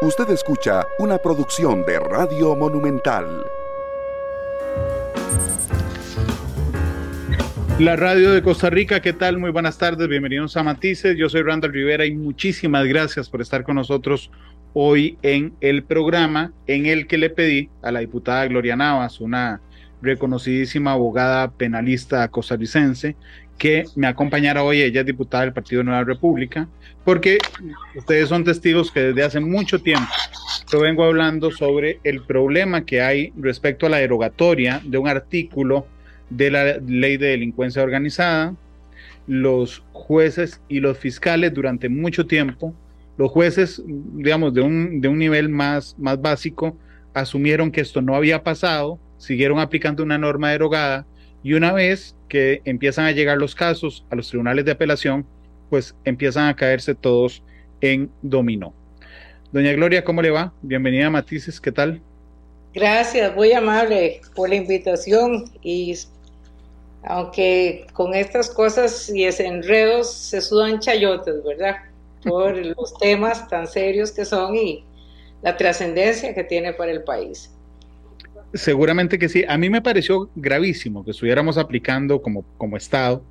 Usted escucha una producción de Radio Monumental. La radio de Costa Rica, ¿qué tal? Muy buenas tardes, bienvenidos a Matices. Yo soy Randall Rivera y muchísimas gracias por estar con nosotros hoy en el programa en el que le pedí a la diputada Gloria Navas, una reconocidísima abogada penalista costarricense, que me acompañara hoy. Ella es diputada del Partido Nueva República, porque ustedes son testigos que desde hace mucho tiempo yo vengo hablando sobre el problema que hay respecto a la derogatoria de un artículo de la ley de delincuencia organizada. Los jueces y los fiscales durante mucho tiempo, los jueces, digamos, de un, de un nivel más, más básico, asumieron que esto no había pasado, siguieron aplicando una norma derogada y una vez que empiezan a llegar los casos a los tribunales de apelación, pues empiezan a caerse todos en dominó. Doña Gloria, ¿cómo le va? Bienvenida a Matices, ¿qué tal? Gracias, muy amable por la invitación y aunque con estas cosas y enredos se sudan chayotes, ¿verdad? Por los temas tan serios que son y la trascendencia que tiene para el país. Seguramente que sí. A mí me pareció gravísimo que estuviéramos aplicando como, como Estado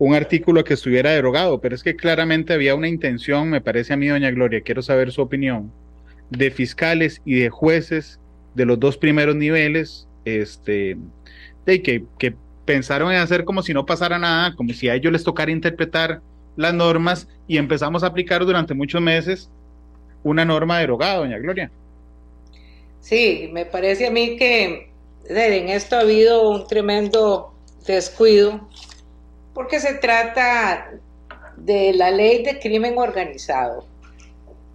un artículo que estuviera derogado, pero es que claramente había una intención, me parece a mí, doña Gloria, quiero saber su opinión, de fiscales y de jueces de los dos primeros niveles, este, de que, que pensaron en hacer como si no pasara nada, como si a ellos les tocara interpretar las normas y empezamos a aplicar durante muchos meses una norma derogada, doña Gloria. Sí, me parece a mí que en esto ha habido un tremendo descuido porque se trata de la ley de crimen organizado.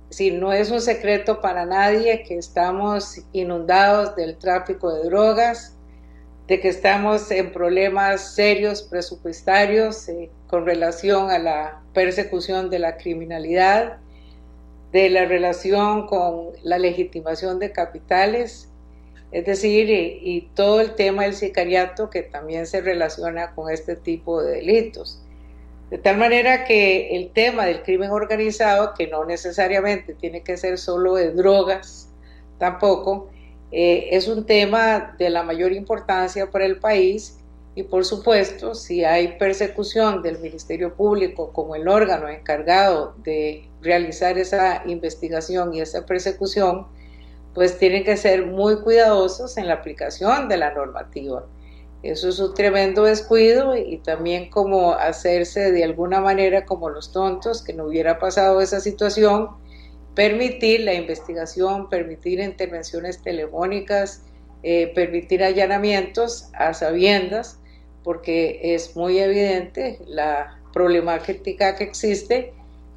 Si no es un secreto para nadie que estamos inundados del tráfico de drogas, de que estamos en problemas serios presupuestarios eh, con relación a la persecución de la criminalidad, de la relación con la legitimación de capitales, es decir, y, todo el tema del sicariato que también se relaciona con este tipo de delitos. De tal manera que el tema del crimen organizado, que no necesariamente tiene que ser solo de drogas, tampoco, eh, es un tema de la mayor importancia para el país y por supuesto, si hay persecución del Ministerio Público como el órgano encargado de realizar esa investigación y esa persecución, pues tienen que ser muy cuidadosos en la aplicación de la normativa. Eso es un tremendo descuido y también como hacerse de alguna manera como los tontos, que no hubiera pasado esa situación, permitir la investigación, permitir intervenciones telefónicas, eh, permitir allanamientos a sabiendas porque es muy evidente la problemática que existe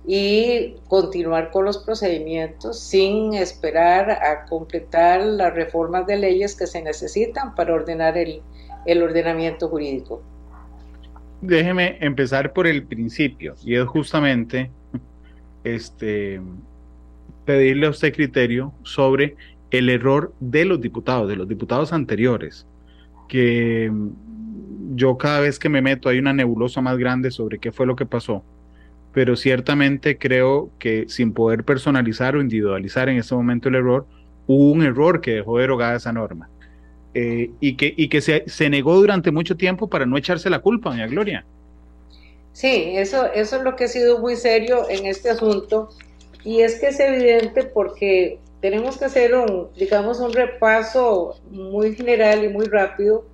y continuar con los procedimientos sin esperar a completar las reformas de leyes que se necesitan para ordenar el, el ordenamiento jurídico. Déjeme empezar por el principio y es justamente este pedirle a usted criterio sobre el error de los diputados, de los diputados anteriores, que yo cada vez que me meto hay una nebulosa más grande sobre qué fue lo que pasó, pero ciertamente creo que sin poder personalizar o individualizar en este momento el error, hubo un error que dejó derogada esa norma. Eh, y que, y que se, negó durante mucho tiempo para no echarse la culpa, doña Gloria. Sí, eso, eso es lo que ha sido muy serio en este asunto. Y es que es evidente porque tenemos que hacer un, digamos, un repaso muy general y muy rápido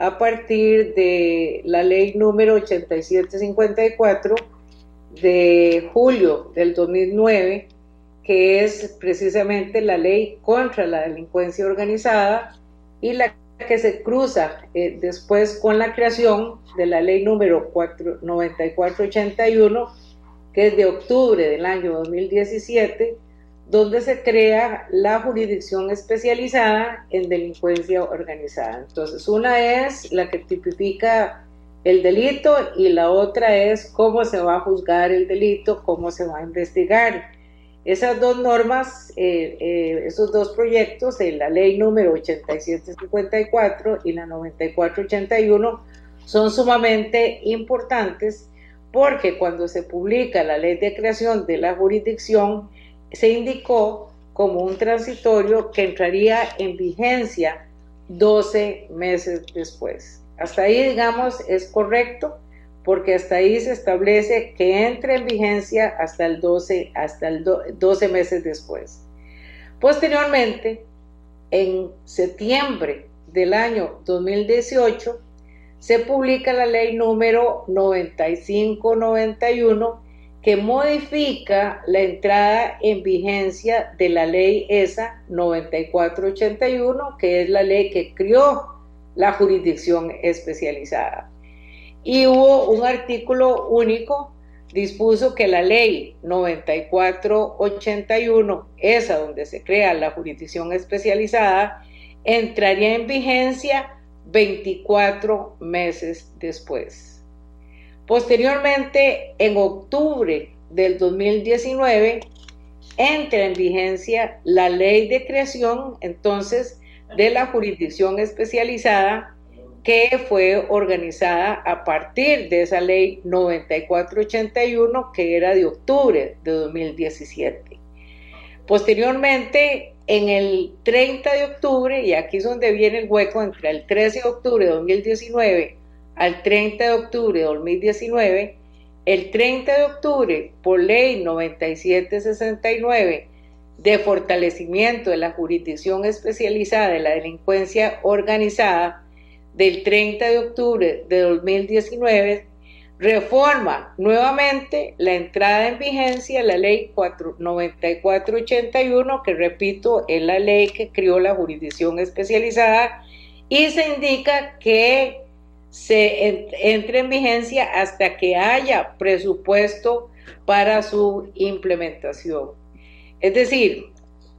a partir de la ley número 8754 de julio del 2009, que es precisamente la ley contra la delincuencia organizada y la que se cruza eh, después con la creación de la ley número 9481, que es de octubre del año 2017, donde se crea la jurisdicción especializada en delincuencia organizada. Entonces, una es la que tipifica el delito y la otra es cómo se va a juzgar el delito, cómo se va a investigar. Esas dos normas, eh, eh, esos dos proyectos, la ley número 8754 y la 9481, son sumamente importantes porque cuando se publica la ley de creación de la jurisdicción, se indicó como un transitorio que entraría en vigencia 12 meses después. Hasta ahí, digamos, es correcto porque hasta ahí se establece que entre en vigencia hasta el 12, hasta el 12 meses después. Posteriormente, en septiembre del año 2018, se publica la ley número 9591 que modifica la entrada en vigencia de la ley ESA 9481, que es la ley que creó la jurisdicción especializada. Y hubo un artículo único, dispuso que la ley 9481, esa donde se crea la jurisdicción especializada, entraría en vigencia 24 meses después. Posteriormente, en octubre del 2019, entra en vigencia la ley de creación entonces de la jurisdicción especializada que fue organizada a partir de esa ley 9481 que era de octubre de 2017. Posteriormente, en el 30 de octubre, y aquí es donde viene el hueco entre el 13 de octubre de 2019 al 30 de octubre de 2019, el 30 de octubre, por ley 9769 de fortalecimiento de la jurisdicción especializada de la delincuencia organizada, del 30 de octubre de 2019, reforma nuevamente la entrada en vigencia de la ley 9481, que repito, es la ley que creó la jurisdicción especializada, y se indica que se entre en vigencia hasta que haya presupuesto para su implementación. Es decir,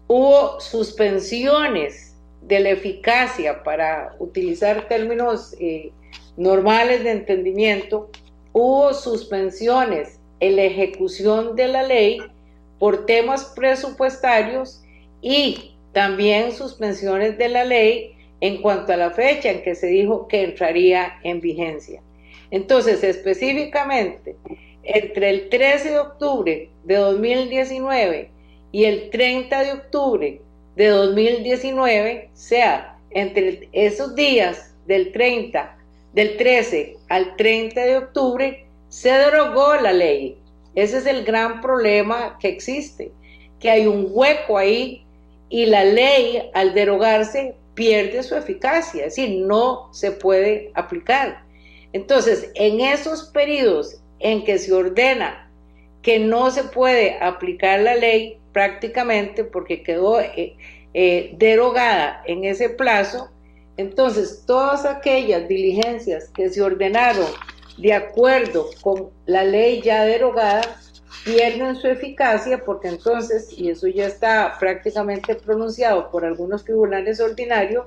hubo suspensiones de la eficacia, para utilizar términos eh, normales de entendimiento, hubo suspensiones en la ejecución de la ley por temas presupuestarios y también suspensiones de la ley en cuanto a la fecha en que se dijo que entraría en vigencia. Entonces, específicamente, entre el 13 de octubre de 2019 y el 30 de octubre de 2019, sea entre esos días del 30, del 13 al 30 de octubre, se derogó la ley. Ese es el gran problema que existe, que hay un hueco ahí y la ley al derogarse pierde su eficacia, es decir, no se puede aplicar. Entonces, en esos periodos en que se ordena que no se puede aplicar la ley prácticamente porque quedó eh, eh, derogada en ese plazo, entonces todas aquellas diligencias que se ordenaron de acuerdo con la ley ya derogada pierden su eficacia porque entonces, y eso ya está prácticamente pronunciado por algunos tribunales ordinarios,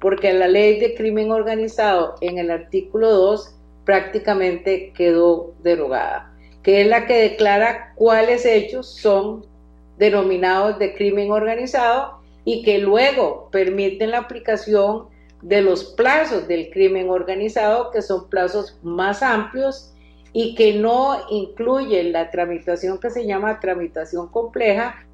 porque la ley de crimen organizado en el artículo 2 prácticamente quedó derogada, que es la que declara cuáles hechos son denominados de crimen organizado y que luego permiten la aplicación de los plazos del crimen organizado, que son plazos más amplios y que no incluye la tramitación que se llama tramitación compleja,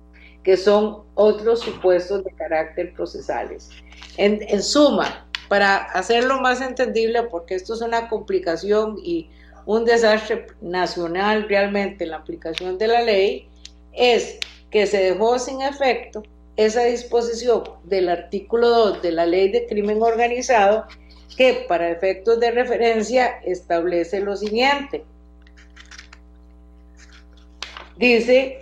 que son otros supuestos de carácter procesales. En, suma, para hacerlo más entendible, porque esto es una complicación y un desastre nacional realmente en la aplicación de la ley, es que se dejó sin efecto esa disposición del artículo 2 de la ley de crimen organizado que para efectos de referencia establece lo siguiente. Dice,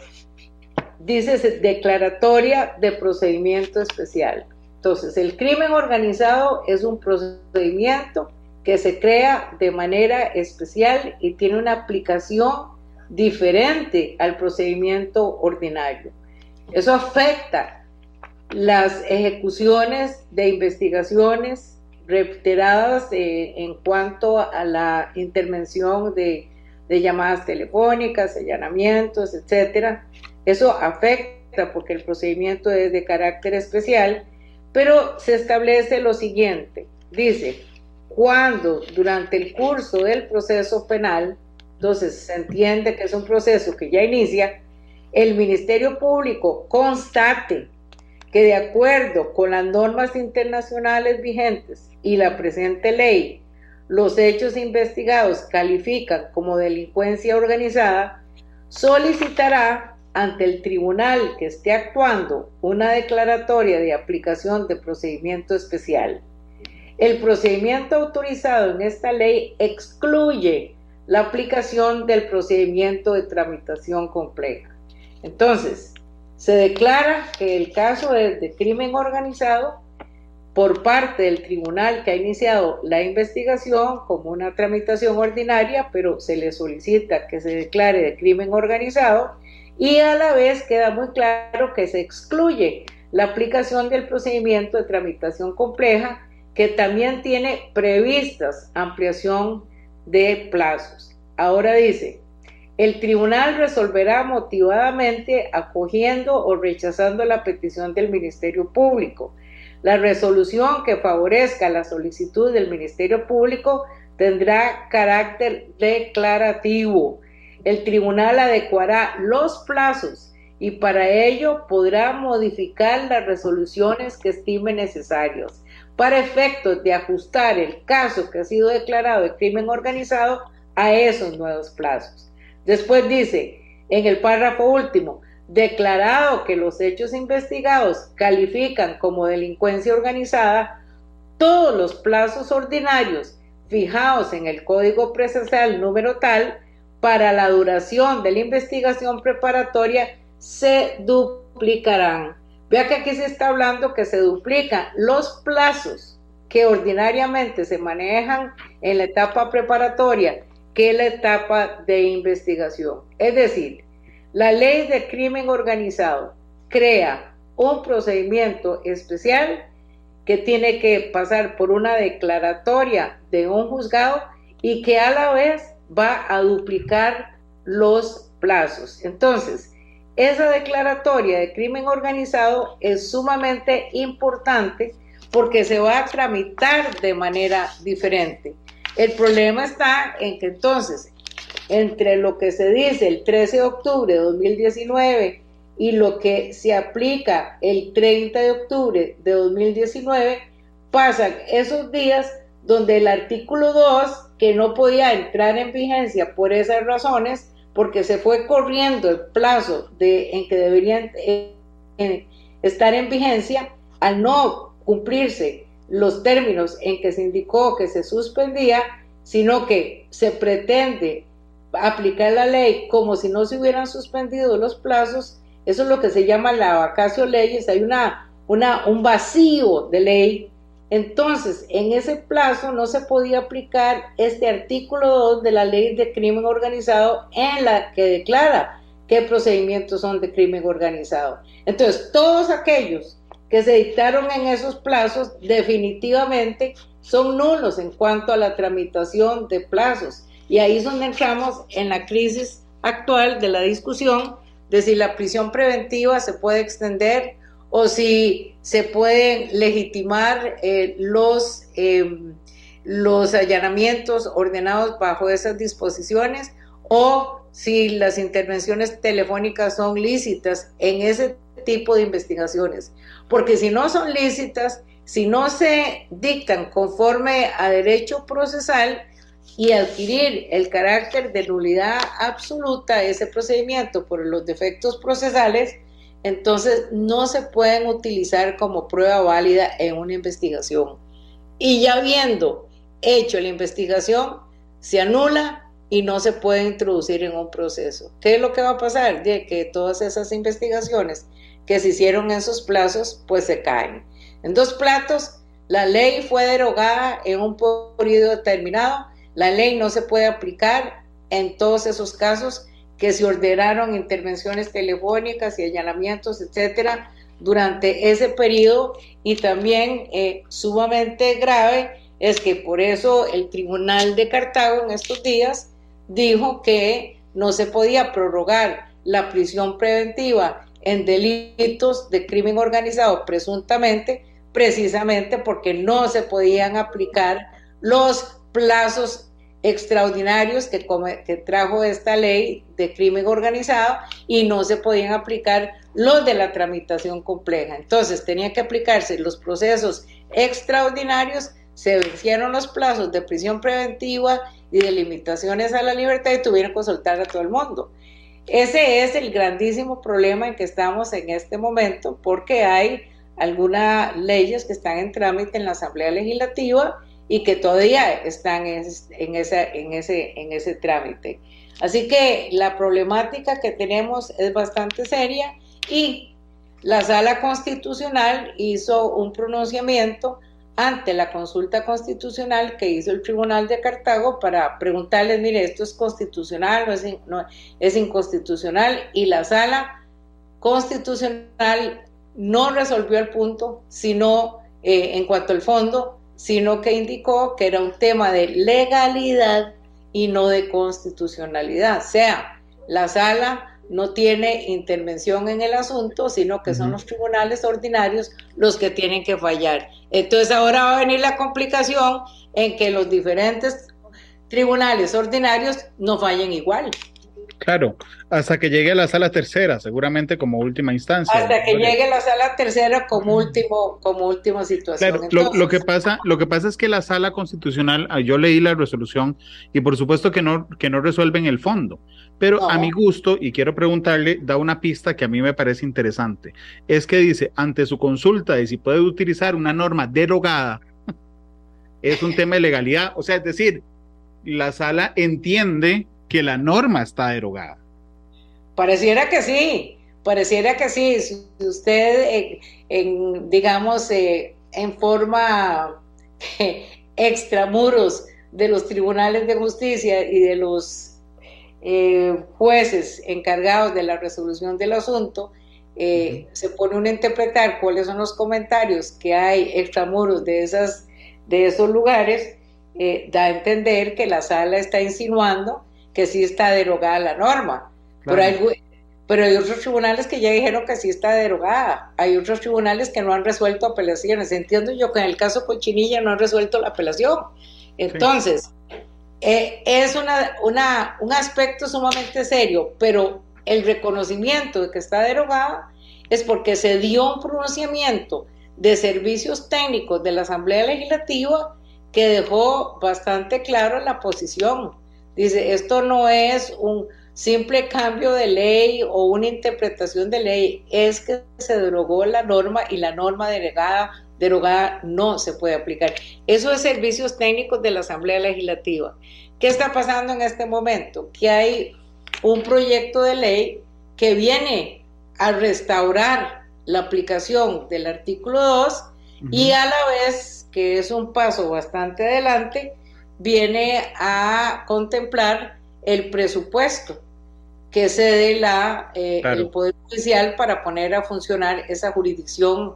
dice declaratoria de procedimiento especial. Entonces, el crimen organizado es un procedimiento que se crea de manera especial y tiene una aplicación diferente al procedimiento ordinario. Eso afecta las ejecuciones de investigaciones reiteradas eh, en cuanto a la intervención de de llamadas telefónicas, allanamientos, etcétera. Eso afecta porque el procedimiento es de carácter especial, pero se establece lo siguiente. Dice, cuando durante el curso del proceso penal, entonces se entiende que es un proceso que ya inicia, el Ministerio Público constate que de acuerdo con las normas internacionales vigentes y la presente ley, los hechos investigados califican como delincuencia organizada, solicitará ante el tribunal que esté actuando una declaratoria de aplicación de procedimiento especial. El procedimiento autorizado en esta ley excluye la aplicación del procedimiento de tramitación compleja. Entonces, se declara que el caso es de crimen organizado por parte del tribunal que ha iniciado la investigación como una tramitación ordinaria, pero se le solicita que se declare de crimen organizado y a la vez queda muy claro que se excluye la aplicación del procedimiento de tramitación compleja que también tiene previstas ampliación de plazos. Ahora dice, el tribunal resolverá motivadamente acogiendo o rechazando la petición del Ministerio Público. La resolución que favorezca la solicitud del Ministerio Público tendrá carácter declarativo. El tribunal adecuará los plazos y para ello podrá modificar las resoluciones que estime necesarios para efectos de ajustar el caso que ha sido declarado de crimen organizado a esos nuevos plazos. Después dice, en el párrafo último, declarado que los hechos investigados califican como delincuencia organizada, todos los plazos ordinarios fijados en el Código Procesal número tal para la duración de la investigación preparatoria se duplicarán Vea que aquí se está hablando que se duplican los plazos que ordinariamente se manejan en la etapa preparatoria que la etapa de investigación. Es decir, la ley de crimen organizado crea un procedimiento especial que tiene que pasar por una declaratoria de un juzgado y que a la vez va a duplicar los plazos. Entonces, esa declaratoria de crimen organizado es sumamente importante porque se va a tramitar de manera diferente. El problema está en que entonces, entre lo que se dice el 13 de octubre de 2019 y lo que se aplica el 30 de octubre de 2019, pasan esos días donde el artículo 2, que no podía entrar en vigencia por esas razones, porque se fue corriendo el plazo de, en que deberían eh, estar en vigencia, al no cumplirse los términos en que se indicó que se suspendía, sino que se pretende aplicar la ley como si no se hubieran suspendido los plazos, eso es lo que se llama la vacacio leyes, hay una, una, un vacío de ley entonces, en ese plazo no se podía aplicar este artículo 2 de la ley de crimen organizado en la que declara qué procedimientos son de crimen organizado. Entonces, todos aquellos que se dictaron en esos plazos definitivamente son nulos en cuanto a la tramitación de plazos. Y ahí es donde entramos en la crisis actual de la discusión de si la prisión preventiva se puede extender o si se pueden legitimar eh, los, em, los allanamientos ordenados bajo esas disposiciones o si las intervenciones telefónicas son lícitas en ese tipo de investigaciones. Porque si no son lícitas, si no se dictan conforme a derecho procesal y adquirir el carácter de nulidad absoluta ese procedimiento por los defectos procesales, entonces no se pueden utilizar como prueba válida en una investigación. Y ya habiendo hecho la investigación, se anula y no se puede introducir en un proceso. ¿Qué es lo que va a pasar? De que todas esas investigaciones que se hicieron en esos plazos, pues se caen. En dos platos, la ley fue derogada en un periodo determinado, la ley no se puede aplicar en todos esos casos que se ordenaron intervenciones telefónicas y allanamientos, etcétera, durante ese periodo. Y también eh, sumamente grave es que por eso el Tribunal de Cartago en estos días dijo que no se podía prorrogar la prisión preventiva en delitos de crimen organizado presuntamente, precisamente porque no se podían aplicar los plazos extraordinarios que, que, trajo esta ley de crimen organizado y no se podían aplicar los de la tramitación compleja. Entonces tenían que aplicarse los procesos extraordinarios, se vencieron los plazos de prisión preventiva y de limitaciones a la libertad y tuvieron que soltar a todo el mundo. Ese es el grandísimo problema en que estamos en este momento porque hay algunas leyes que están en trámite en la Asamblea Legislativa y que todavía están en, en, en, ese, en ese trámite. Así que la problemática que tenemos es bastante seria y la sala constitucional hizo un pronunciamiento ante la consulta constitucional que hizo el Tribunal de Cartago para preguntarles, mire, esto es constitucional, no es, es inconstitucional, y la sala constitucional no resolvió el punto, sino eh, en cuanto al fondo, sino que indicó que era un tema de legalidad y no de constitucionalidad. O sea, la sala no tiene intervención en el asunto, sino que son los tribunales ordinarios los que tienen que fallar. Entonces ahora va a venir la complicación en que los diferentes tribunales ordinarios no fallen igual. Claro, hasta que llegue a la sala tercera, seguramente como última instancia. Hasta que llegue a la sala tercera como último, como última situación. Claro, lo, que pasa, lo que pasa es que la sala constitucional, ah, yo leí la resolución y por supuesto que no, que no resuelven el fondo, pero a mi gusto, y quiero preguntarle, da una pista que a mí me parece interesante. Es que dice, ante su consulta de si puede utilizar una norma derogada, es un tema de legalidad. O sea, es decir, la sala entiende que la norma está derogada. Pareciera que sí, pareciera que sí. Si usted, en, digamos, eh, en forma extramuros de los tribunales de justicia y de los eh, jueces encargados de la resolución del asunto, eh, se pone uno a interpretar cuáles son los comentarios que hay extramuros de, esas, de esos lugares, da a entender que la sala está insinuando que sí está derogada la norma. Pero, hay, pero hay otros tribunales que ya dijeron que sí está derogada. Hay otros tribunales que no han resuelto apelaciones. Entiendo yo que en el caso Cochinilla no han resuelto la apelación. Entonces, eh, es una, una, un aspecto sumamente serio, pero el reconocimiento de que está derogada es porque se dio un pronunciamiento de servicios técnicos de la Asamblea Legislativa que dejó bastante claro la posición Dice, esto no es un simple cambio de ley o una interpretación de ley, es que se derogó la norma y la norma derogada, derogada no se puede aplicar. Eso es servicios técnicos de la Asamblea Legislativa. ¿Qué está pasando en este momento? Que hay un proyecto de ley que viene a restaurar la aplicación del artículo 2 y a la vez, que es un paso bastante adelante, viene a contemplar el presupuesto que cede la, eh, el Poder Judicial para poner a funcionar esa jurisdicción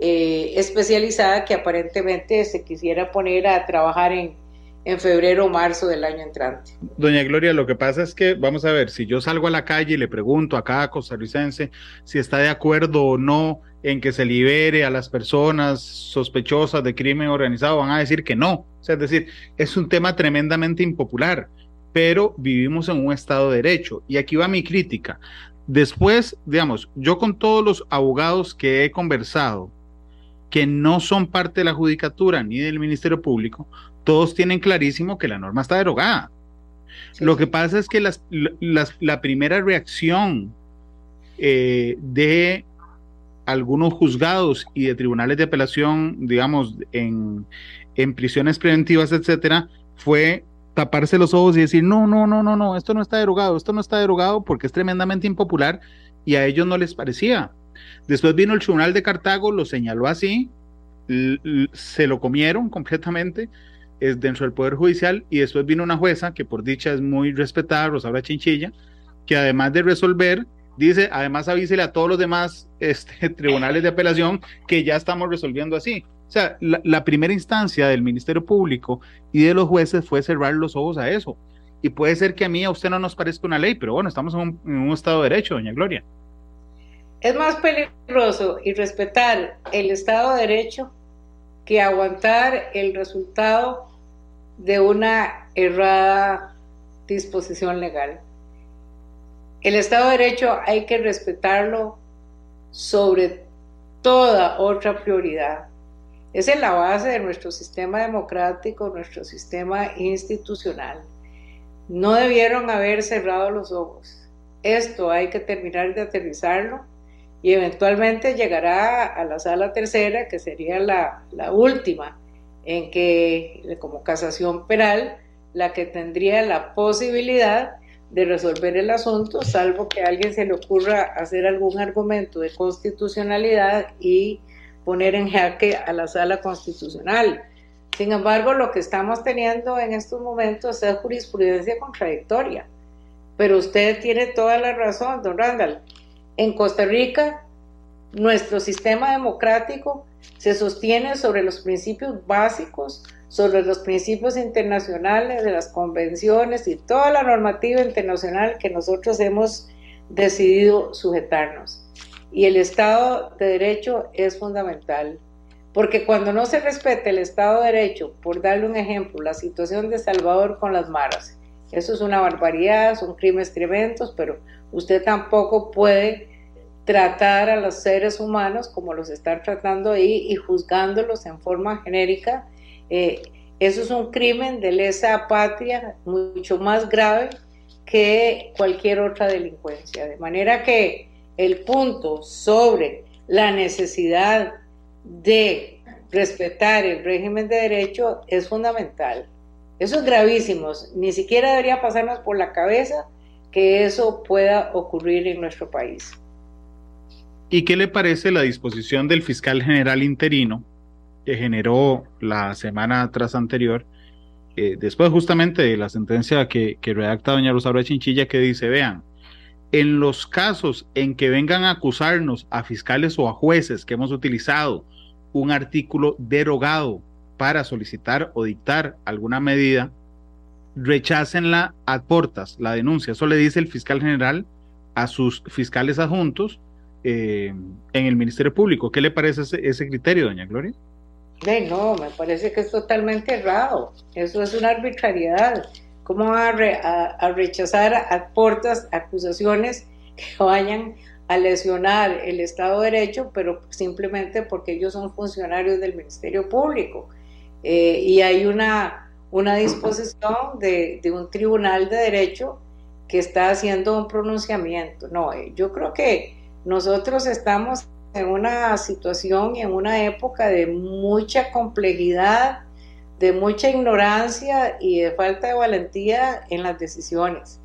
eh, especializada que aparentemente se quisiera poner a trabajar en, en febrero o marzo del año entrante. Doña Gloria, lo que pasa es que, vamos a ver, si yo salgo a la calle y le pregunto a cada costarricense si está de acuerdo o no en que se libere a las personas sospechosas de crimen organizado, van a decir que no. O sea, es decir, es un tema tremendamente impopular, pero vivimos en un Estado de Derecho. Y aquí va mi crítica. Después, digamos, yo con todos los abogados que he conversado, que no son parte de la judicatura ni del Ministerio Público, todos tienen clarísimo que la norma está derogada. Lo que pasa es que las, la primera reacción eh, de algunos juzgados y de tribunales de apelación, digamos, en, en prisiones preventivas, etcétera, fue taparse los ojos y decir, no, no, no, no, no, esto no está derogado, esto no está derogado porque es tremendamente impopular y a ellos no les parecía. Después vino el Tribunal de Cartago, lo señaló así, se lo comieron completamente es dentro del Poder Judicial y después vino una jueza que por dicha es muy respetada, Rosaura Chinchilla, que además de resolver, dice, además avísele a todos los demás este, tribunales de apelación que ya estamos resolviendo así. O sea, la, primera instancia del Ministerio Público y de los jueces fue cerrar los ojos a eso. Y puede ser que a mí a usted no nos parezca una ley, pero bueno, estamos en un, Estado de Derecho, doña Gloria. Es más peligroso y respetar el Estado de Derecho que aguantar el resultado de una errada disposición legal. El Estado de Derecho hay que respetarlo sobre toda otra prioridad. Es la base de nuestro sistema democrático, nuestro sistema institucional. No debieron haber cerrado los ojos. Esto hay que terminar de aterrizarlo y eventualmente llegará a la sala tercera, que sería la, la última, en que como casación penal, la que tendría la posibilidad de resolver el asunto, salvo que a alguien se le ocurra hacer algún argumento de constitucionalidad y poner en jaque a la sala constitucional. Sin embargo, lo que estamos teniendo en estos momentos es jurisprudencia contradictoria. Pero usted tiene toda la razón, don Randall. En Costa Rica, nuestro sistema democrático se sostiene sobre los principios básicos sobre los principios internacionales de las convenciones y toda la normativa internacional que nosotros hemos decidido sujetarnos. Y el Estado de Derecho es fundamental, porque cuando no se respeta el Estado de Derecho, por darle un ejemplo, la situación de Salvador con las maras, eso es una barbaridad, son crímenes tremendos, pero usted tampoco puede tratar a los seres humanos como los están tratando ahí y juzgándolos en forma genérica eh, eso es un crimen de lesa patria mucho más grave que cualquier otra delincuencia. De manera que el punto sobre la necesidad de respetar el régimen de derecho es fundamental. Eso es gravísimo. Ni siquiera debería pasarnos por la cabeza que eso pueda ocurrir en nuestro país. ¿Y qué le parece la disposición del fiscal general interino que generó la semana tras anterior, después justamente de la sentencia que, redacta doña Rosaura Chinchilla, que dice, vean, en los casos en que vengan a acusarnos a fiscales o a jueces que hemos utilizado un artículo derogado para solicitar o dictar alguna medida, rechácenla a portas, la denuncia. Eso le dice el fiscal general a sus fiscales adjuntos eh, en el Ministerio Público. ¿Qué le parece ese, ese criterio, doña Gloria? No, me parece que es totalmente errado. Eso es una arbitrariedad. ¿Cómo va a, rechazar acusaciones que vayan a lesionar el Estado de Derecho, pero simplemente porque ellos son funcionarios del Ministerio Público? Eh, y hay una, una disposición de, de, un tribunal de derecho que está haciendo un pronunciamiento. No, eh, yo creo que nosotros estamos en una situación y en una época de mucha complejidad, de mucha ignorancia y de falta de valentía en las decisiones.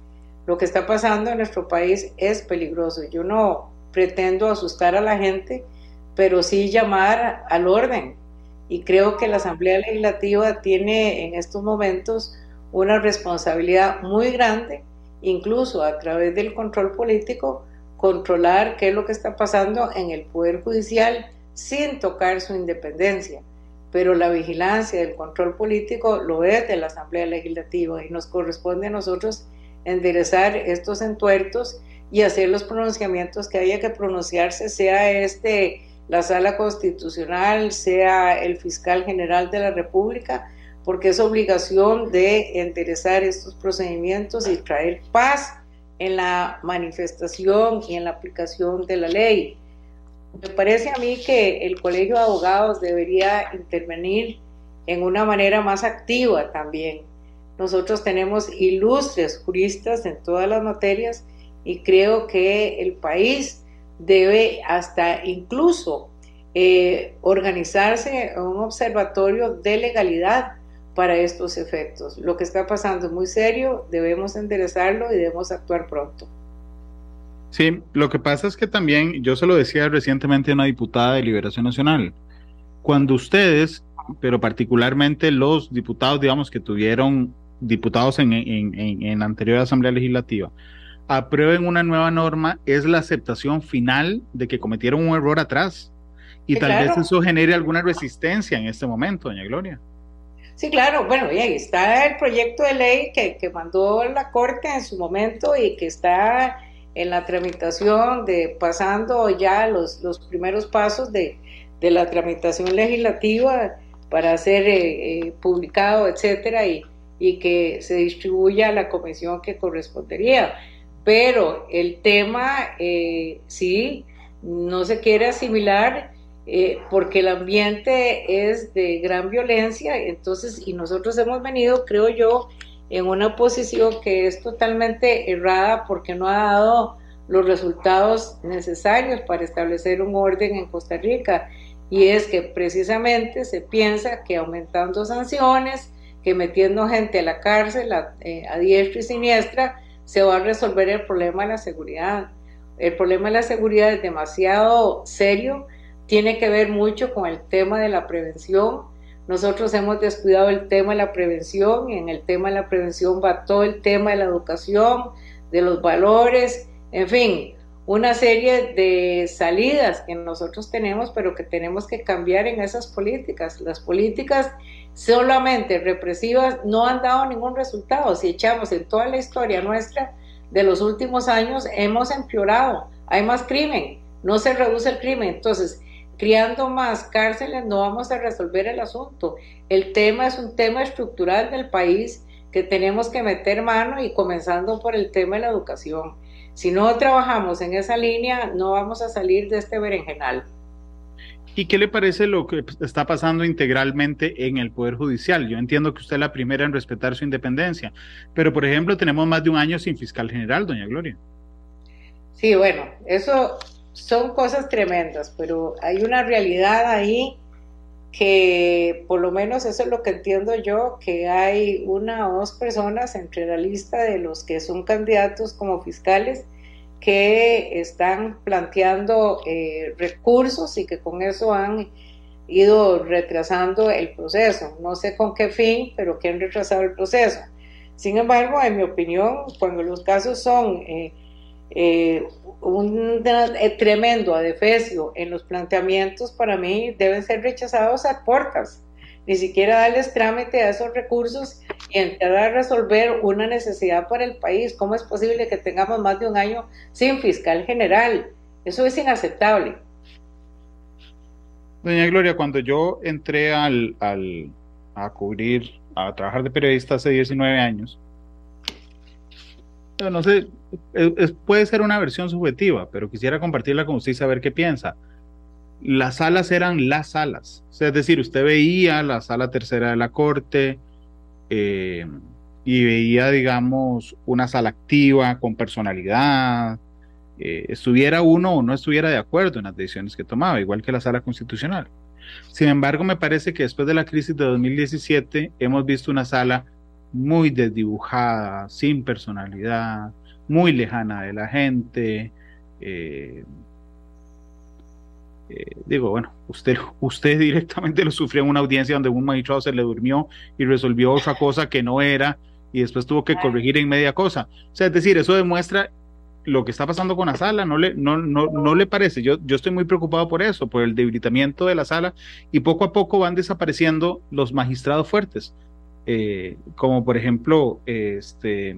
Lo que está pasando en nuestro país es peligroso. Yo no pretendo asustar a la gente, pero sí llamar al orden. Y creo que la Asamblea Legislativa tiene en estos momentos una responsabilidad muy grande, incluso a través del control político, controlar qué es lo que está pasando en el Poder Judicial sin tocar su independencia. Pero la vigilancia el control político lo es de la Asamblea Legislativa y nos corresponde a nosotros enderezar estos entuertos y hacer los pronunciamientos que haya que pronunciarse, sea este la sala constitucional, sea el fiscal general de la República, porque es obligación de enderezar estos procedimientos y traer paz en la manifestación y en la aplicación de la ley. Me parece a mí que el Colegio de Abogados debería intervenir en una manera más activa también. Nosotros tenemos ilustres juristas en todas las materias y creo que el país debe hasta incluso eh, organizarse un observatorio de legalidad para estos efectos. Lo que está pasando es muy serio, debemos enderezarlo y debemos actuar pronto. Sí, lo que pasa es que también, yo se lo decía recientemente a una diputada de Liberación Nacional, cuando ustedes, pero particularmente los diputados, digamos, que tuvieron diputados en, en, la anterior Asamblea Legislativa, aprueben una nueva norma, es la aceptación final de que cometieron un error atrás. Y tal vez eso genere alguna resistencia en este momento, doña Gloria. Sí, claro, bueno, y ahí está el proyecto de ley que, que mandó la Corte en su momento y que está en la tramitación de pasando ya los, los primeros pasos de, de la tramitación legislativa para ser eh, eh, publicado, etcétera, y, y que se distribuya a la comisión que correspondería. Pero el tema eh, sí no se quiere asimilar eh, porque el ambiente es de gran violencia, entonces, y nosotros hemos venido, creo yo, en una posición que es totalmente errada porque no ha dado los resultados necesarios para establecer un orden en Costa Rica. Y es que precisamente se piensa que aumentando sanciones, que metiendo gente a la cárcel a, eh, a diestra y siniestra, se va a resolver el problema de la seguridad. El problema de la seguridad es demasiado serio, tiene que ver mucho con el tema de la prevención. Nosotros hemos descuidado el tema de la prevención y en el tema de la prevención va todo el tema de la educación, de los valores, en fin, una serie de salidas que nosotros tenemos, pero que tenemos que cambiar en esas políticas. Las políticas solamente represivas no han dado ningún resultado. Si echamos en toda la historia nuestra de los últimos años, hemos empeorado. Hay más crimen, no se reduce el crimen. Entonces, criando más cárceles no vamos a resolver el asunto. El tema es un tema estructural del país que tenemos que meter mano y comenzando por el tema de la educación. Si no trabajamos en esa línea, no vamos a salir de este berenjenal. ¿Y qué le parece lo que está pasando integralmente en el Poder Judicial? Yo entiendo que usted es la primera en respetar su independencia, pero por ejemplo tenemos más de un año sin fiscal general, doña Gloria. Sí, bueno, eso son cosas tremendas, pero hay una realidad ahí que por lo menos eso es lo que entiendo yo, que hay una o dos personas entre la lista de los que son candidatos como fiscales que están planteando eh, recursos y que con eso han ido retrasando el proceso. No sé con qué fin, pero que han retrasado el proceso. Sin embargo, en mi opinión, cuando los casos son eh, eh, un eh, tremendo adefesio en los planteamientos, para mí deben ser rechazados a puertas. Ni siquiera darles trámite a esos recursos y entrar a resolver una necesidad para el país. ¿Cómo es posible que tengamos más de un año sin fiscal general? Eso es inaceptable. Doña Gloria, cuando yo entré al, al, a cubrir, a trabajar de periodista hace 19 años, no sé, puede ser una versión subjetiva, pero quisiera compartirla con usted y saber qué piensa. Las salas eran las salas, es decir, usted veía la sala tercera de la corte eh, y veía, digamos, una sala activa con personalidad, eh, estuviera uno o no estuviera de acuerdo en las decisiones que tomaba, igual que la sala constitucional. Sin embargo, me parece que después de la crisis de 2017 hemos visto una sala muy desdibujada, sin personalidad, muy lejana de la gente. Eh, eh, digo, bueno, usted, usted directamente lo sufrió en una audiencia donde un magistrado se le durmió y resolvió otra cosa que no era y después tuvo que corregir en media cosa. O sea, es decir, eso demuestra lo que está pasando con la sala, no le, no, no, no le parece. Yo, yo estoy muy preocupado por eso, por el debilitamiento de la sala y poco a poco van desapareciendo los magistrados fuertes. Eh, como por ejemplo, este,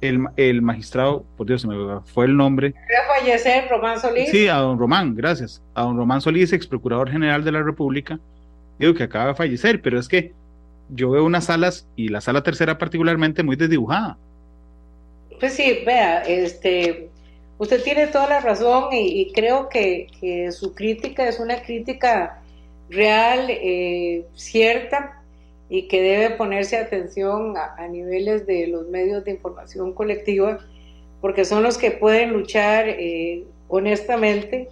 el, el, magistrado, por Dios, se me fue el nombre. fallecer Román Solís? Sí, a don Román, gracias. A don Román Solís, ex procurador general de la República, digo que acaba de fallecer, pero es que yo veo unas salas, y la sala tercera particularmente, muy desdibujada. Pues sí, vea, este, usted tiene toda la razón y, creo que, que, su crítica es una crítica real, eh, cierta, y que debe ponerse atención a, niveles de los medios de información colectiva, porque son los que pueden luchar eh, honestamente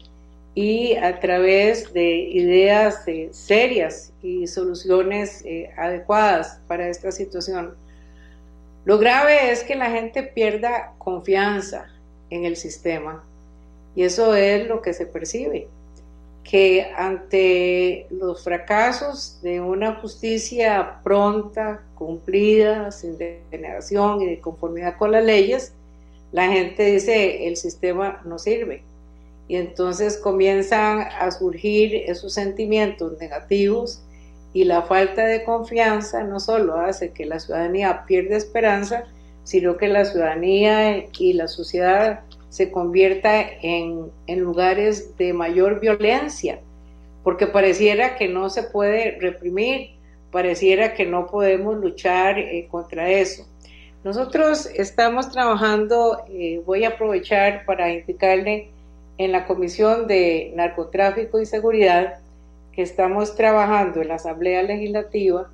y a través de ideas eh, serias y soluciones eh, adecuadas para esta situación. Lo grave es que la gente pierda confianza en el sistema y eso es lo que se percibe que ante los fracasos de una justicia pronta, cumplida, sin denegación y de conformidad con las leyes, la gente dice el sistema no sirve. Y entonces comienzan a surgir esos sentimientos negativos y la falta de confianza no solo hace que la ciudadanía pierda esperanza, sino que la ciudadanía y la sociedad se convierta en, lugares de mayor violencia, porque pareciera que no se puede reprimir, pareciera que no podemos luchar eh, contra eso. Nosotros estamos trabajando, eh, voy a aprovechar para indicarle en la Comisión de Narcotráfico y Seguridad que estamos trabajando en la Asamblea Legislativa.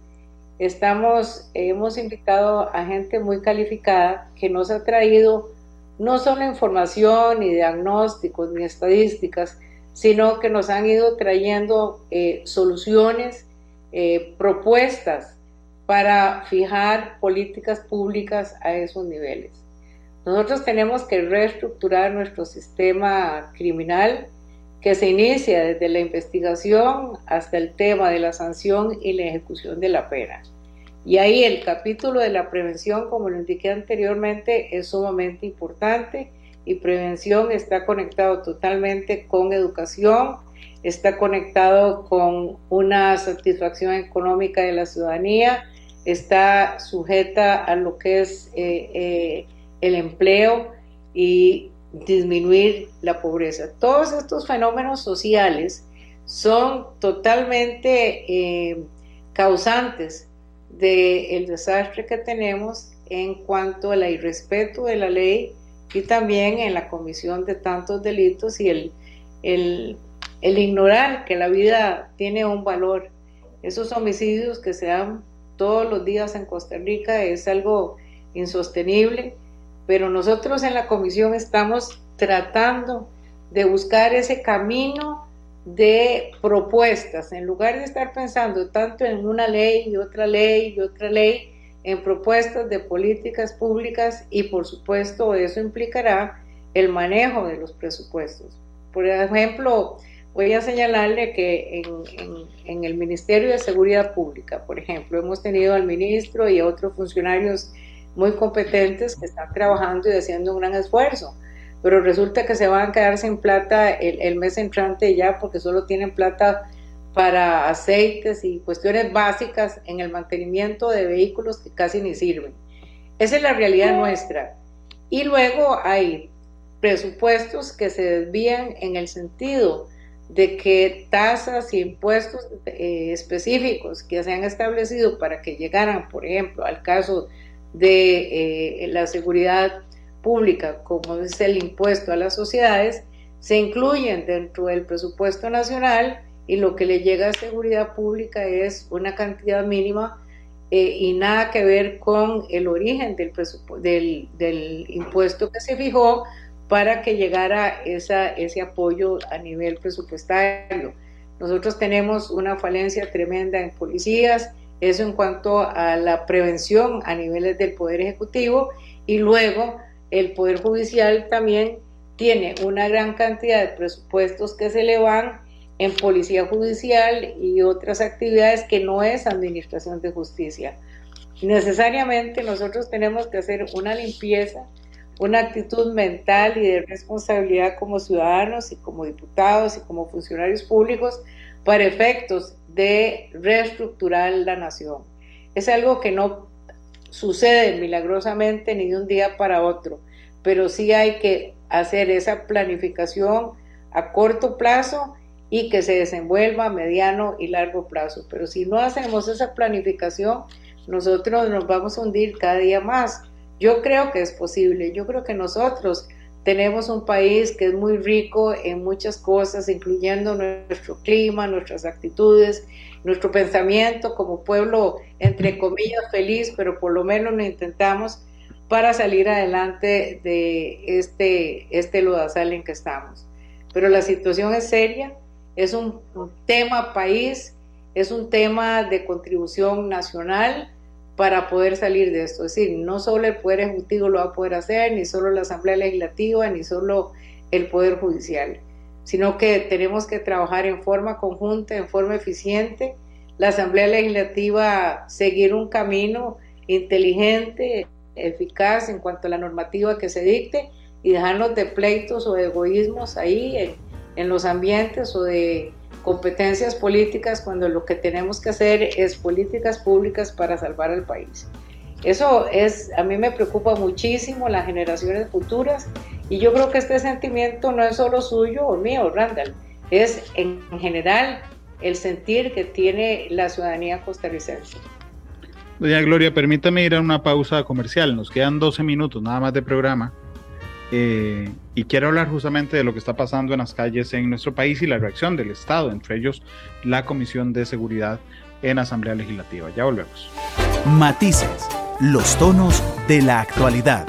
Estamos, hemos invitado a gente muy calificada que nos ha traído no solo información, ni diagnósticos, ni estadísticas, sino que nos han ido trayendo eh, soluciones, eh, propuestas para fijar políticas públicas a esos niveles. Nosotros tenemos que reestructurar nuestro sistema criminal que se inicia desde la investigación hasta el tema de la sanción y la ejecución de la pena. Y ahí el capítulo de la prevención, como lo indiqué anteriormente, es sumamente importante y prevención está conectado totalmente con educación, está conectado con una satisfacción económica de la ciudadanía, está sujeta a lo que es eh, eh, el empleo y disminuir la pobreza. Todos estos fenómenos sociales son totalmente eh, causantes del desastre que tenemos en cuanto al irrespeto de la ley y también en la comisión de tantos delitos y el, el, el ignorar que la vida tiene un valor. Esos homicidios que se dan todos los días en Costa Rica es algo insostenible, pero nosotros en la comisión estamos tratando de buscar ese camino de propuestas, en lugar de estar pensando tanto en una ley y otra ley y otra ley, en propuestas de políticas públicas y por supuesto eso implicará el manejo de los presupuestos. Por ejemplo, Voy a señalarle que en, el Ministerio de Seguridad Pública, por ejemplo, hemos tenido al ministro y a otros funcionarios muy competentes que están trabajando y haciendo un gran esfuerzo, pero resulta que se van a quedar sin plata el, el mes entrante ya porque solo tienen plata para aceites y cuestiones básicas en el mantenimiento de vehículos que casi ni sirven. Esa es la realidad nuestra. Y luego hay presupuestos que se desvían en el sentido de que tasas y impuestos eh, específicos que se han establecido para que llegaran, por ejemplo, al caso de eh, la seguridad pública, como es el impuesto a las sociedades, se incluyen dentro del presupuesto nacional y lo que le llega a seguridad pública es una cantidad mínima eh, y nada que ver con el origen del, del, del impuesto que se fijó para que llegara esa, ese apoyo a nivel presupuestario. Nosotros tenemos una falencia tremenda en policías, eso en cuanto a la prevención a niveles del Poder Ejecutivo y luego el Poder Judicial también tiene una gran cantidad de presupuestos que se le van en policía judicial y otras actividades que no es administración de justicia. Necesariamente nosotros tenemos que hacer una limpieza una actitud mental y de responsabilidad como ciudadanos y como diputados y como funcionarios públicos para efectos de reestructurar la nación. Es algo que no sucede milagrosamente ni de un día para otro, pero sí hay que hacer esa planificación a corto plazo y que se desenvuelva a mediano y largo plazo. Pero si no hacemos esa planificación, nosotros nos vamos a hundir cada día más yo creo que es posible, yo creo que nosotros tenemos un país que es muy rico en muchas cosas, incluyendo nuestro clima, nuestras actitudes, nuestro pensamiento como pueblo, entre comillas, feliz, pero por lo menos lo intentamos para salir adelante de este, este lodazal en que estamos. Pero la situación es seria, es un tema país, es un tema de contribución nacional para poder salir de esto. Es decir, no solo el Poder Ejecutivo lo va a poder hacer, ni solo la Asamblea Legislativa, ni solo el Poder Judicial, sino que tenemos que trabajar en forma conjunta, en forma eficiente. La Asamblea Legislativa seguir un camino inteligente, eficaz en cuanto a la normativa que se dicte y dejarnos de pleitos o de egoísmos ahí en, en los ambientes o de competencias políticas cuando lo que tenemos que hacer es políticas públicas para salvar al país. Eso es, a mí me preocupa muchísimo las generaciones futuras y yo creo que este sentimiento no es solo suyo o mío, Randall, es en general el sentir que tiene la ciudadanía costarricense. Doña Gloria, permítame ir a una pausa comercial. Nos quedan 12 minutos nada más de programa. Eh, y quiero hablar justamente de lo que está pasando en las calles en nuestro país y la reacción del Estado, entre ellos la Comisión de Seguridad en Asamblea Legislativa. Ya volvemos. Matices, los tonos de la actualidad.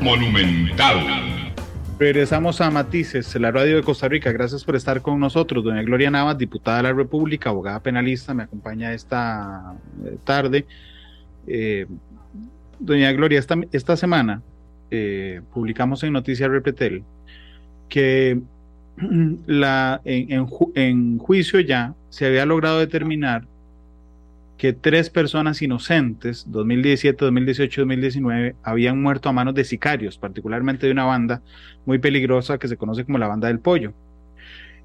Monumental. Regresamos a Matices, la radio de Costa Rica. Gracias por estar con nosotros. Doña Gloria Navas, diputada de la República, abogada penalista, me acompaña esta eh, tarde. Eh, doña Gloria, esta, esta semana eh, publicamos en Noticias Repetel que la, en, en juicio ya se había logrado determinar que tres personas inocentes, 2017, 2018, 2019, habían muerto a manos de sicarios, particularmente de una banda muy peligrosa que se conoce como la banda del pollo.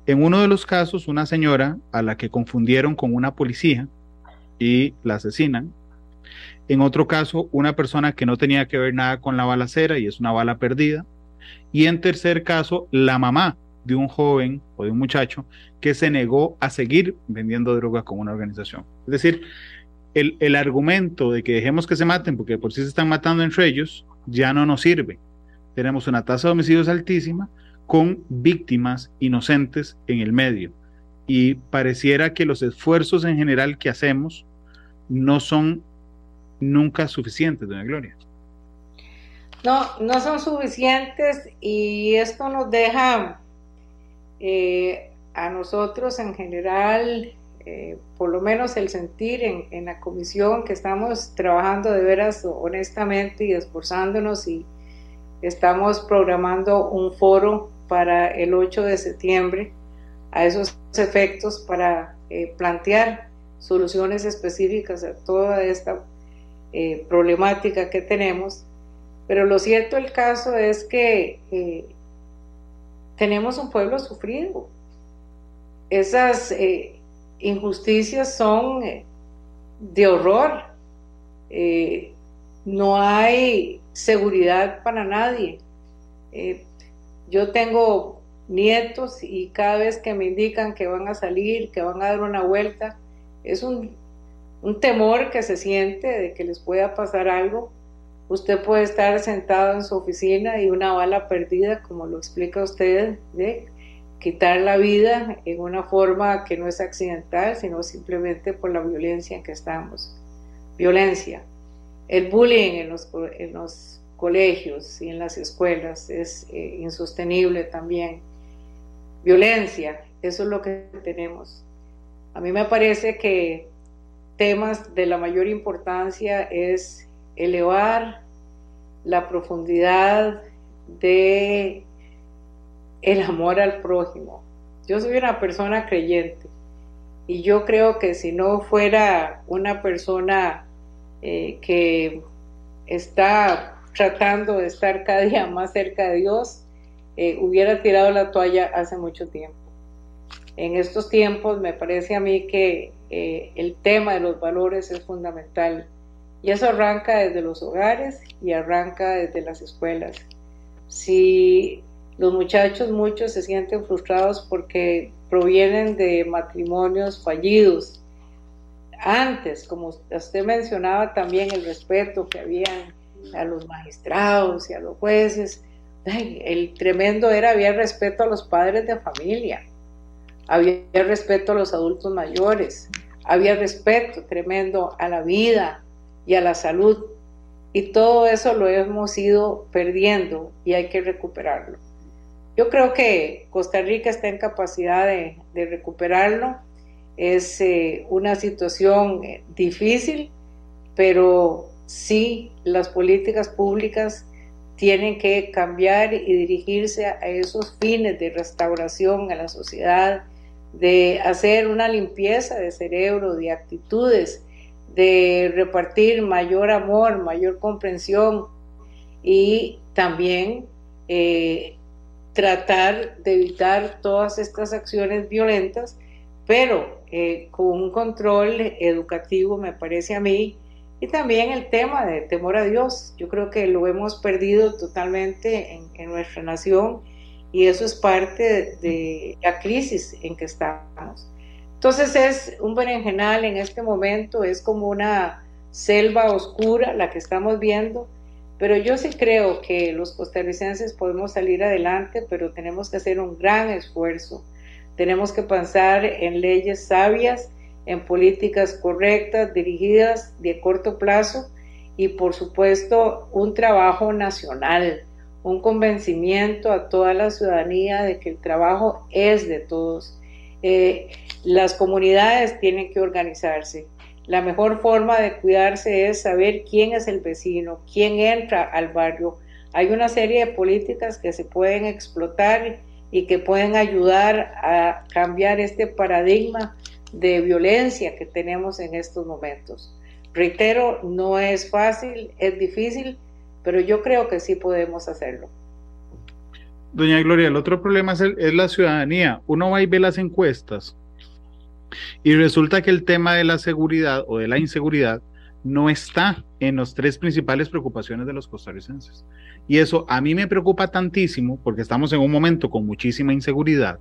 En uno de los casos, una señora a la que confundieron con una policía y la asesinan. En otro caso, una persona que no tenía que ver nada con la balacera y es una bala perdida. Y en tercer caso, la mamá de un joven o de un muchacho que se negó a seguir vendiendo droga con una organización. Es decir, el, el, argumento de que dejemos que se maten porque por sí se están matando entre ellos ya no nos sirve. Tenemos una tasa de homicidios altísima con víctimas inocentes en el medio. Y pareciera que los esfuerzos en general que hacemos no son nunca suficientes, doña Gloria. No, no son suficientes y esto nos deja eh, a nosotros en general, eh, por lo menos el sentir en, la comisión que estamos trabajando de veras honestamente y esforzándonos y estamos programando un foro para el 8 de septiembre a esos efectos para eh, plantear soluciones específicas a toda esta problemática que tenemos. Pero lo cierto del caso es que tenemos un pueblo sufrido. Esas eh, injusticias son eh, de horror. Eh, no hay seguridad para nadie. yo tengo nietos y cada vez que me indican que van a salir, que van a dar una vuelta, es un, un temor que se siente de que les pueda pasar algo Usted puede estar sentado en su oficina y una bala perdida, como lo explica usted, de quitar la vida en una forma que no es accidental, sino simplemente por la violencia en que estamos. Violencia. El bullying en los, colegios y en las escuelas es eh, insostenible también. Violencia, eso es lo que tenemos. A mí me parece que temas de la mayor importancia es elevar la profundidad de el amor al prójimo. Yo soy una persona creyente y yo creo que si no fuera una persona eh, que está tratando de estar cada día más cerca de Dios, eh, hubiera tirado la toalla hace mucho tiempo. En estos tiempos me parece a mí que eh, el tema de los valores es fundamental y eso arranca desde los hogares y arranca desde las escuelas. Si los muchachos muchos se sienten frustrados porque provienen de matrimonios fallidos, antes, como usted mencionaba también el respeto que había a los magistrados y a los jueces, el tremendo era, había respeto a los padres de familia, había respeto a los adultos mayores, había respeto tremendo a la vida, y a la salud. Y todo eso lo hemos ido perdiendo y hay que recuperarlo. Yo creo que Costa Rica está en capacidad de, recuperarlo. Es eh, una situación eh, difícil, pero sí las políticas públicas tienen que cambiar y dirigirse a esos fines de restauración a la sociedad, de hacer una limpieza de cerebro, de actitudes, de repartir mayor amor, mayor comprensión y también eh, tratar de evitar todas estas acciones violentas, pero eh, con un control educativo, me parece a mí, y también el tema de temor a Dios. Yo creo que lo hemos perdido totalmente en, en nuestra nación y eso es parte de la crisis en que estamos. Entonces es un berenjenal en este momento, es como una selva oscura la que estamos viendo, pero yo sí creo que los costarricenses podemos salir adelante, pero tenemos que hacer un gran esfuerzo. Tenemos que pensar en leyes sabias, en políticas correctas, dirigidas de corto plazo y por supuesto un trabajo nacional, un convencimiento a toda la ciudadanía de que el trabajo es de todos. Eh, las comunidades tienen que organizarse. La mejor forma de cuidarse es saber quién es el vecino, quién entra al barrio. Hay una serie de políticas que se pueden explotar y que pueden ayudar a cambiar este paradigma de violencia que tenemos en estos momentos. Reitero, no es fácil, es difícil, pero yo creo que sí podemos hacerlo. Doña Gloria, el otro problema es, la ciudadanía. Uno va y ve las encuestas y resulta que el tema de la seguridad o de la inseguridad no está en las tres principales preocupaciones de los costarricenses. Y eso a mí me preocupa tantísimo porque estamos en un momento con muchísima inseguridad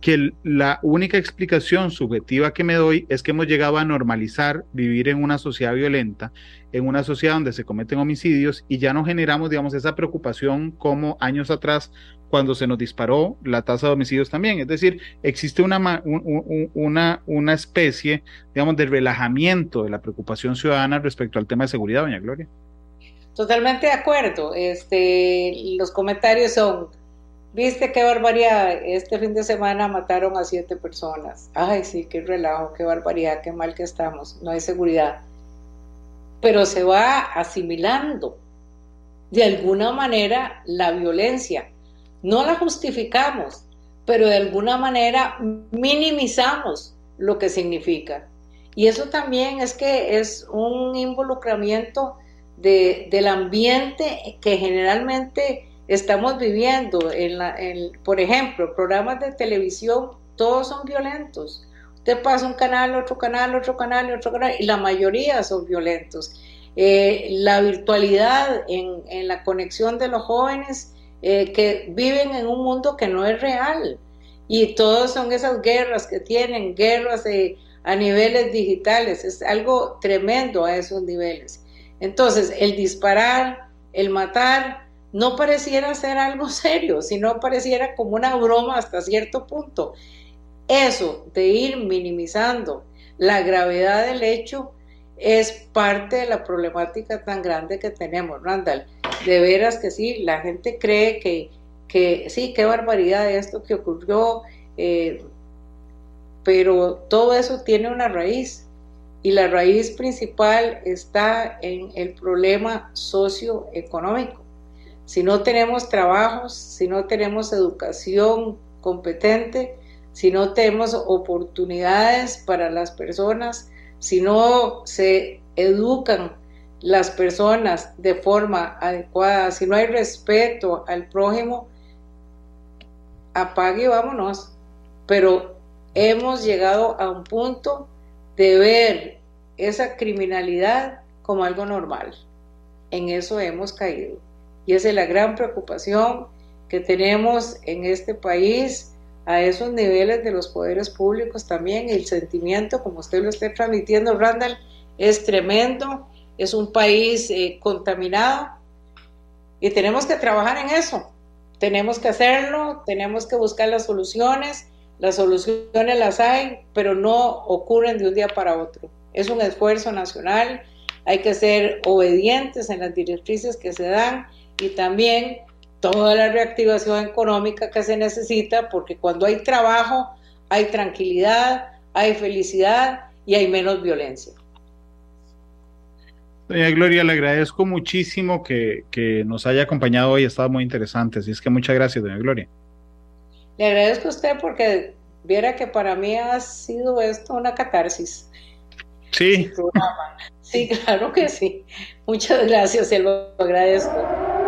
que la única explicación subjetiva que me doy es que hemos llegado a normalizar vivir en una sociedad violenta, en una sociedad donde se cometen homicidios y ya no generamos, digamos, esa preocupación como años atrás cuando se nos disparó la tasa de homicidios también. Es decir, existe una, una, una especie, digamos, de relajamiento de la preocupación ciudadana respecto al tema de seguridad, doña Gloria. Totalmente de acuerdo. Este, los comentarios son Viste qué barbaridad, este fin de semana mataron a siete personas. Ay, sí, qué relajo, qué barbaridad, qué mal que estamos, no hay seguridad. Pero se va asimilando de alguna manera la violencia. No la justificamos, pero de alguna manera minimizamos lo que significa. Y eso también es que es un involucramiento de, del ambiente que generalmente estamos viviendo, en la, por ejemplo, programas de televisión, todos son violentos. Usted pasa un canal, otro canal, otro canal, otro canal, y la mayoría son violentos. Eh, la virtualidad en, en, la conexión de los jóvenes eh, que viven en un mundo que no es real. Y todos son esas guerras que tienen, guerras a niveles digitales. Es algo tremendo a esos niveles. Entonces, el disparar, el matar, no pareciera ser algo serio, sino pareciera como una broma hasta cierto punto. Eso de ir minimizando la gravedad del hecho es parte de la problemática tan grande que tenemos, Randall. De veras que sí, la gente cree que, que sí, qué barbaridad esto que ocurrió, eh, pero todo eso tiene una raíz y la raíz principal está en el problema socioeconómico si no tenemos trabajos, si no tenemos educación competente, si no tenemos oportunidades para las personas, si no se educan las personas de forma adecuada, si no hay respeto al prójimo, apague y vámonos. Pero hemos llegado a un punto de ver esa criminalidad como algo normal. En eso hemos caído. Y esa es la gran preocupación que tenemos en este país a esos niveles de los poderes públicos también. El sentimiento, como usted lo está transmitiendo, Randall, es tremendo. Es un país eh, contaminado y tenemos que trabajar en eso. Tenemos que hacerlo, tenemos que buscar las soluciones. Las soluciones las hay, pero no ocurren de un día para otro. Es un esfuerzo nacional, hay que ser obedientes en las directrices que se dan y también toda la reactivación económica que se necesita, porque cuando hay trabajo hay tranquilidad, hay felicidad y hay menos violencia. Doña Gloria, le agradezco muchísimo que, nos haya acompañado hoy, ha estado muy interesante, así es que muchas gracias, doña Gloria. Le agradezco a usted porque viera que para mí ha sido esto una catarsis. Sí. Sí, claro que sí. Muchas gracias, se lo agradezco.